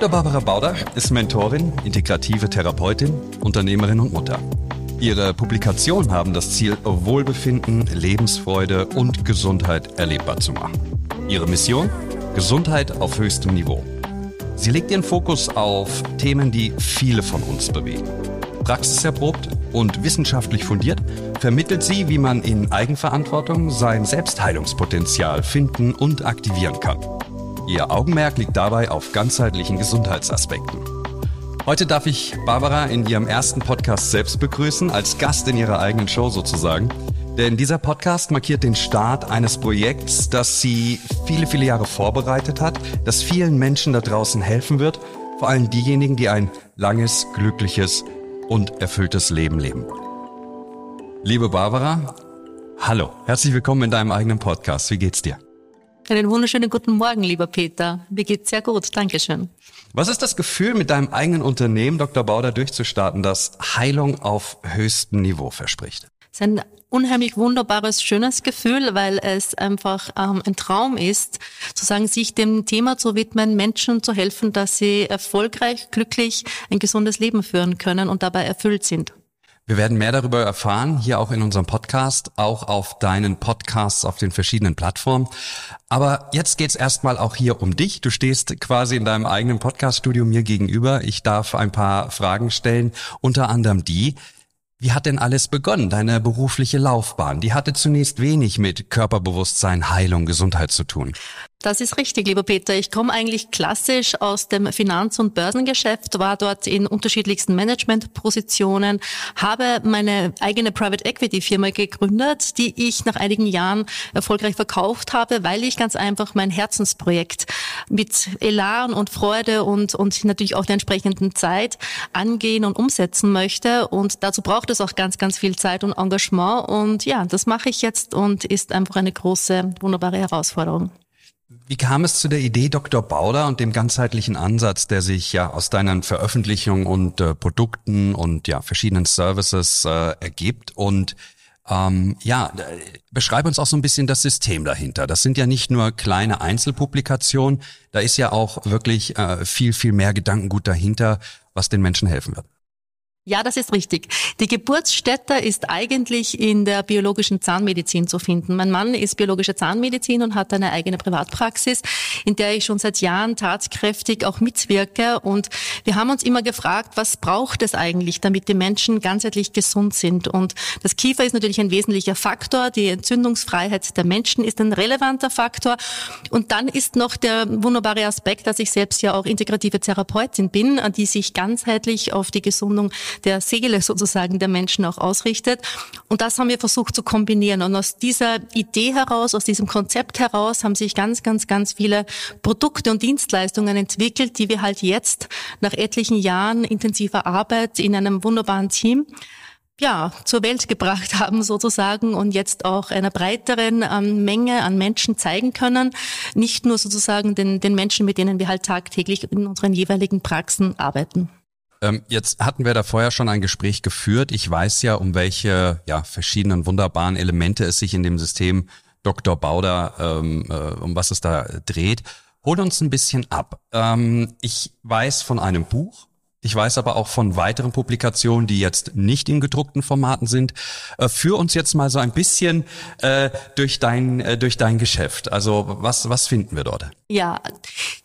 Dr. Barbara Bauder ist Mentorin, integrative Therapeutin, Unternehmerin und Mutter. Ihre Publikationen haben das Ziel, Wohlbefinden, Lebensfreude und Gesundheit erlebbar zu machen. Ihre Mission? Gesundheit auf höchstem Niveau. Sie legt ihren Fokus auf Themen, die viele von uns bewegen. Praxiserprobt und wissenschaftlich fundiert vermittelt sie, wie man in Eigenverantwortung sein Selbstheilungspotenzial finden und aktivieren kann. Ihr Augenmerk liegt dabei auf ganzheitlichen Gesundheitsaspekten. Heute darf ich Barbara in ihrem ersten Podcast selbst begrüßen, als Gast in ihrer eigenen Show sozusagen. Denn dieser Podcast markiert den Start eines Projekts, das sie viele, viele Jahre vorbereitet hat, das vielen Menschen da draußen helfen wird, vor allem diejenigen, die ein langes, glückliches und erfülltes Leben leben. Liebe Barbara, hallo, herzlich willkommen in deinem eigenen Podcast. Wie geht's dir? Einen wunderschönen guten Morgen, lieber Peter. Mir geht's sehr gut. Dankeschön. Was ist das Gefühl, mit deinem eigenen Unternehmen Dr. Bauder durchzustarten, das Heilung auf höchstem Niveau verspricht? Es ist ein unheimlich wunderbares, schönes Gefühl, weil es einfach ähm, ein Traum ist, sozusagen sich dem Thema zu widmen, Menschen zu helfen, dass sie erfolgreich, glücklich ein gesundes Leben führen können und dabei erfüllt sind. Wir werden mehr darüber erfahren, hier auch in unserem Podcast, auch auf deinen Podcasts auf den verschiedenen Plattformen. Aber jetzt geht's erstmal auch hier um dich. Du stehst quasi in deinem eigenen Podcaststudio mir gegenüber. Ich darf ein paar Fragen stellen, unter anderem die, wie hat denn alles begonnen, deine berufliche Laufbahn? Die hatte zunächst wenig mit Körperbewusstsein, Heilung, Gesundheit zu tun. Das ist richtig, lieber Peter. Ich komme eigentlich klassisch aus dem Finanz- und Börsengeschäft, war dort in unterschiedlichsten Managementpositionen, habe meine eigene Private Equity Firma gegründet, die ich nach einigen Jahren erfolgreich verkauft habe, weil ich ganz einfach mein Herzensprojekt mit Elan und Freude und, und natürlich auch der entsprechenden Zeit angehen und umsetzen möchte. Und dazu braucht es auch ganz, ganz viel Zeit und Engagement. Und ja, das mache ich jetzt und ist einfach eine große, wunderbare Herausforderung. Wie kam es zu der Idee Dr. Bauder und dem ganzheitlichen Ansatz, der sich ja aus deinen Veröffentlichungen und äh, Produkten und ja verschiedenen Services äh, ergibt? Und ähm, ja, beschreib uns auch so ein bisschen das System dahinter. Das sind ja nicht nur kleine Einzelpublikationen, da ist ja auch wirklich äh, viel, viel mehr Gedankengut dahinter, was den Menschen helfen wird. Ja, das ist richtig. Die Geburtsstätte ist eigentlich in der biologischen Zahnmedizin zu finden. Mein Mann ist biologische Zahnmedizin und hat eine eigene Privatpraxis, in der ich schon seit Jahren tatkräftig auch mitwirke. Und wir haben uns immer gefragt, was braucht es eigentlich, damit die Menschen ganzheitlich gesund sind? Und das Kiefer ist natürlich ein wesentlicher Faktor. Die Entzündungsfreiheit der Menschen ist ein relevanter Faktor. Und dann ist noch der wunderbare Aspekt, dass ich selbst ja auch integrative Therapeutin bin, die sich ganzheitlich auf die Gesundung der Seele sozusagen der Menschen auch ausrichtet. Und das haben wir versucht zu kombinieren. Und aus dieser Idee heraus, aus diesem Konzept heraus haben sich ganz, ganz, ganz viele Produkte und Dienstleistungen entwickelt, die wir halt jetzt nach etlichen Jahren intensiver Arbeit in einem wunderbaren Team ja, zur Welt gebracht haben sozusagen und jetzt auch einer breiteren ähm, Menge an Menschen zeigen können. Nicht nur sozusagen den, den Menschen, mit denen wir halt tagtäglich in unseren jeweiligen Praxen arbeiten. Ähm, jetzt hatten wir da vorher schon ein Gespräch geführt. Ich weiß ja, um welche ja, verschiedenen wunderbaren Elemente es sich in dem System Dr. Bauder, ähm, äh, um was es da dreht. Hol uns ein bisschen ab. Ähm, ich weiß von einem Buch, ich weiß aber auch von weiteren Publikationen, die jetzt nicht in gedruckten Formaten sind. Äh, führ uns jetzt mal so ein bisschen äh, durch dein äh, durch dein Geschäft. Also was was finden wir dort? Ja,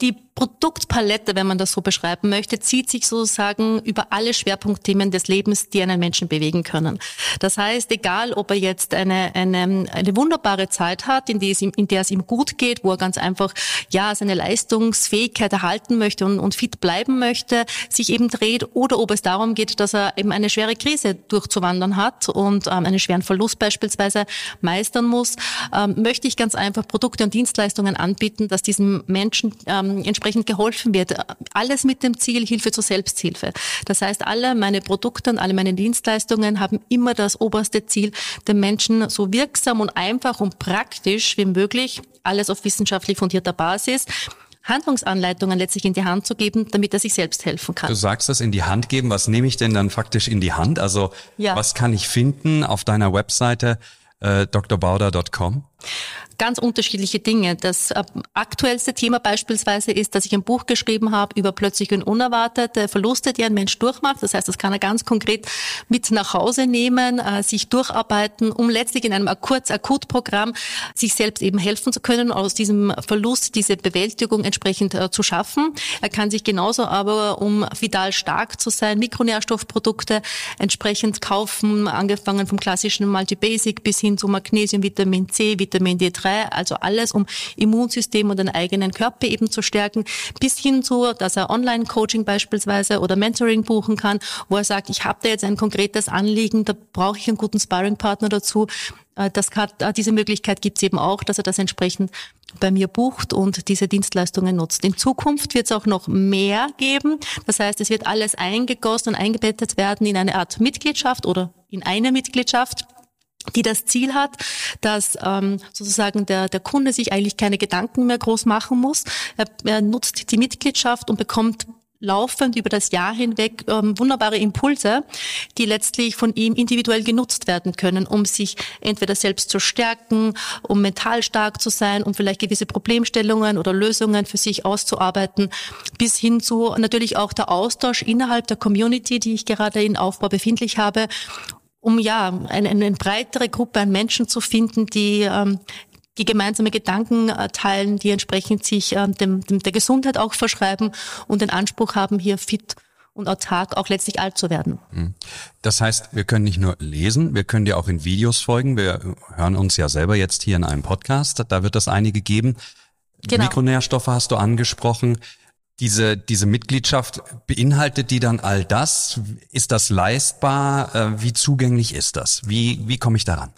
die Produktpalette, wenn man das so beschreiben möchte, zieht sich sozusagen über alle Schwerpunktthemen des Lebens, die einen Menschen bewegen können. Das heißt, egal ob er jetzt eine, eine, eine wunderbare Zeit hat, in, die es ihm, in der es ihm gut geht, wo er ganz einfach ja seine Leistungsfähigkeit erhalten möchte und, und fit bleiben möchte, sich eben dreht, oder ob es darum geht, dass er eben eine schwere Krise durchzuwandern hat und ähm, einen schweren Verlust beispielsweise meistern muss, ähm, möchte ich ganz einfach Produkte und Dienstleistungen anbieten, dass diesem Menschen ähm, entsprechend entsprechend geholfen wird. Alles mit dem Ziel Hilfe zur Selbsthilfe. Das heißt, alle meine Produkte und alle meine Dienstleistungen haben immer das oberste Ziel, den Menschen so wirksam und einfach und praktisch wie möglich, alles auf wissenschaftlich fundierter Basis, Handlungsanleitungen letztlich in die Hand zu geben, damit er sich selbst helfen kann. Du sagst das in die Hand geben. Was nehme ich denn dann faktisch in die Hand? Also ja. was kann ich finden auf deiner Webseite äh, drbauder.com? Ganz unterschiedliche Dinge. Das äh, aktuellste Thema beispielsweise ist, dass ich ein Buch geschrieben habe über plötzliche und unerwartete Verluste, die ein Mensch durchmacht. Das heißt, das kann er ganz konkret mit nach Hause nehmen, äh, sich durcharbeiten, um letztlich in einem Kurz-Akut-Programm sich selbst eben helfen zu können, aus diesem Verlust diese Bewältigung entsprechend äh, zu schaffen. Er kann sich genauso aber, um vital stark zu sein, Mikronährstoffprodukte entsprechend kaufen, angefangen vom klassischen Multibasic bis hin zu Magnesium, Vitamin C, Vitamin D3 3, also alles, um Immunsystem und den eigenen Körper eben zu stärken, bis hin zu, dass er Online-Coaching beispielsweise oder Mentoring buchen kann, wo er sagt, ich habe da jetzt ein konkretes Anliegen, da brauche ich einen guten Sparring-Partner dazu. Äh, das kann, äh, diese Möglichkeit gibt es eben auch, dass er das entsprechend bei mir bucht und diese Dienstleistungen nutzt. In Zukunft wird es auch noch mehr geben. Das heißt, es wird alles eingegossen und eingebettet werden in eine Art Mitgliedschaft oder in eine Mitgliedschaft die das Ziel hat, dass ähm, sozusagen der, der Kunde sich eigentlich keine Gedanken mehr groß machen muss. Er, er nutzt die Mitgliedschaft und bekommt laufend über das Jahr hinweg ähm, wunderbare Impulse, die letztlich von ihm individuell genutzt werden können, um sich entweder selbst zu stärken, um mental stark zu sein, um vielleicht gewisse Problemstellungen oder Lösungen für sich auszuarbeiten, bis hin zu natürlich auch der Austausch innerhalb der Community, die ich gerade in Aufbau befindlich habe um ja eine, eine breitere Gruppe an Menschen zu finden, die ähm, die gemeinsame Gedanken äh, teilen, die entsprechend sich ähm, dem, dem, der Gesundheit auch verschreiben und den Anspruch haben, hier fit und autark auch letztlich alt zu werden. Mhm. Das heißt, wir können nicht nur lesen, wir können dir auch in Videos folgen. Wir hören uns ja selber jetzt hier in einem Podcast, da wird es einige geben. Genau. Mikronährstoffe hast du angesprochen. Diese, diese Mitgliedschaft, beinhaltet die dann all das? Ist das leistbar? Äh, wie zugänglich ist das? Wie, wie komme ich daran?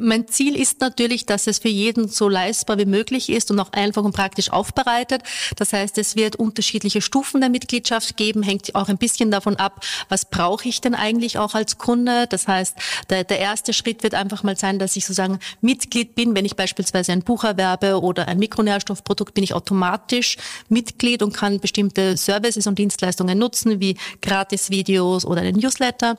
Mein Ziel ist natürlich, dass es für jeden so leistbar wie möglich ist und auch einfach und praktisch aufbereitet. Das heißt, es wird unterschiedliche Stufen der Mitgliedschaft geben, hängt auch ein bisschen davon ab, was brauche ich denn eigentlich auch als Kunde. Das heißt, der, der erste Schritt wird einfach mal sein, dass ich sozusagen Mitglied bin. Wenn ich beispielsweise ein Buch erwerbe oder ein Mikronährstoffprodukt, bin ich automatisch Mitglied und kann bestimmte Services und Dienstleistungen nutzen, wie Gratis-Videos oder einen Newsletter.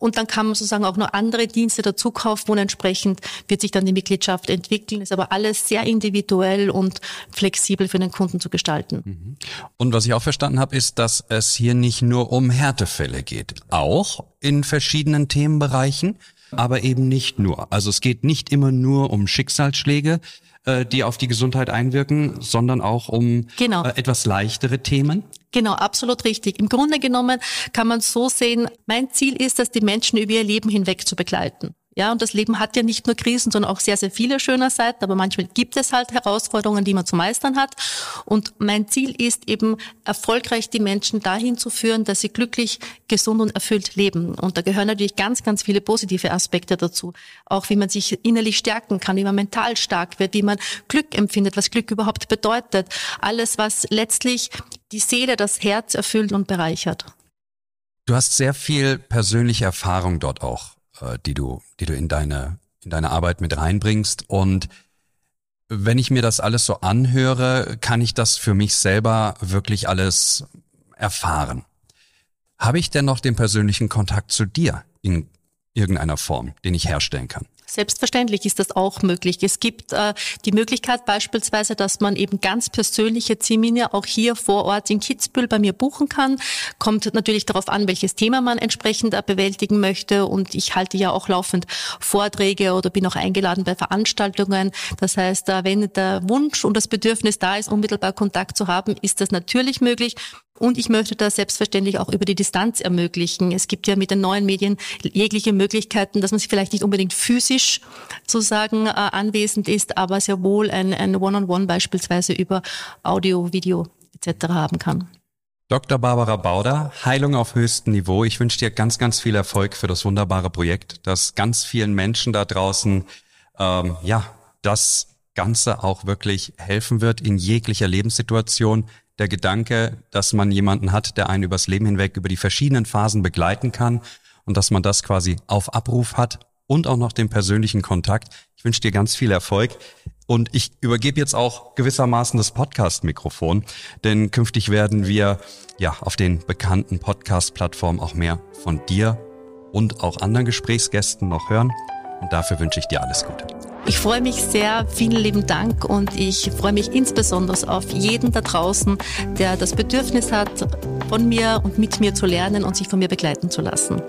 Und dann kann man sozusagen auch noch andere Dienste dazu kaufen und entsprechend wird sich dann die Mitgliedschaft entwickeln. Ist aber alles sehr individuell und flexibel für den Kunden zu gestalten. Mhm. Und was ich auch verstanden habe, ist, dass es hier nicht nur um Härtefälle geht. Auch in verschiedenen Themenbereichen, aber eben nicht nur. Also es geht nicht immer nur um Schicksalsschläge, äh, die auf die Gesundheit einwirken, sondern auch um genau. Äh, etwas leichtere Themen. Genau, absolut richtig. Im Grunde genommen kann man so sehen, mein Ziel ist, dass die Menschen über ihr Leben hinweg zu begleiten. Ja, und das Leben hat ja nicht nur Krisen, sondern auch sehr, sehr viele schöne Seiten, aber manchmal gibt es halt Herausforderungen, die man zu meistern hat. Und mein Ziel ist eben, erfolgreich die Menschen dahin zu führen, dass sie glücklich, gesund und erfüllt leben. Und da gehören natürlich ganz, ganz viele positive Aspekte dazu. Auch wie man sich innerlich stärken kann, wie man mental stark wird, wie man Glück empfindet, was Glück überhaupt bedeutet. Alles, was letztlich die Seele, das Herz erfüllt und bereichert. Du hast sehr viel persönliche Erfahrung dort auch äh, die du, die du in deine, in deine Arbeit mit reinbringst. Und wenn ich mir das alles so anhöre, kann ich das für mich selber wirklich alles erfahren. Habe ich denn noch den persönlichen Kontakt zu dir in irgendeiner Form, den ich herstellen kann? Selbstverständlich ist das auch möglich. Es gibt äh, die Möglichkeit beispielsweise, dass man eben ganz persönliche Termine auch hier vor Ort in Kitzbühel bei mir buchen kann. Kommt natürlich darauf an, welches Thema man entsprechend äh, bewältigen möchte. Und ich halte ja auch laufend Vorträge oder bin auch eingeladen bei Veranstaltungen. Das heißt, äh, wenn der Wunsch und das Bedürfnis da ist, unmittelbar Kontakt zu haben, ist das natürlich möglich. Und ich möchte das selbstverständlich auch über die Distanz ermöglichen. Es gibt ja mit den neuen Medien jegliche Möglichkeiten, dass man sich vielleicht nicht unbedingt physisch sozusagen äh, anwesend ist, aber sehr wohl ein, ein One-on-One -on -One beispielsweise über Audio, Video etc. haben kann. Dr. Barbara Bauder, Heilung auf höchstem Niveau. Ich wünsche dir ganz, ganz viel Erfolg für das wunderbare Projekt, dass ganz vielen Menschen da draußen ähm, ja das Ganze auch wirklich helfen wird in jeglicher Lebenssituation der Gedanke, dass man jemanden hat, der einen übers Leben hinweg über die verschiedenen Phasen begleiten kann und dass man das quasi auf Abruf hat und auch noch den persönlichen Kontakt. Ich wünsche dir ganz viel Erfolg. Und ich übergebe jetzt auch gewissermaßen das Podcast-Mikrofon, denn künftig werden wir ja auf den bekannten Podcast-Plattformen auch mehr von dir und auch anderen Gesprächsgästen noch hören. Und dafür wünsche ich dir alles Gute. Ich freue mich sehr. Vielen lieben Dank und ich freue mich insbesondere auf jeden da draußen, der das Bedürfnis hat, von mir und mit mir zu lernen und sich von mir begleiten zu lassen.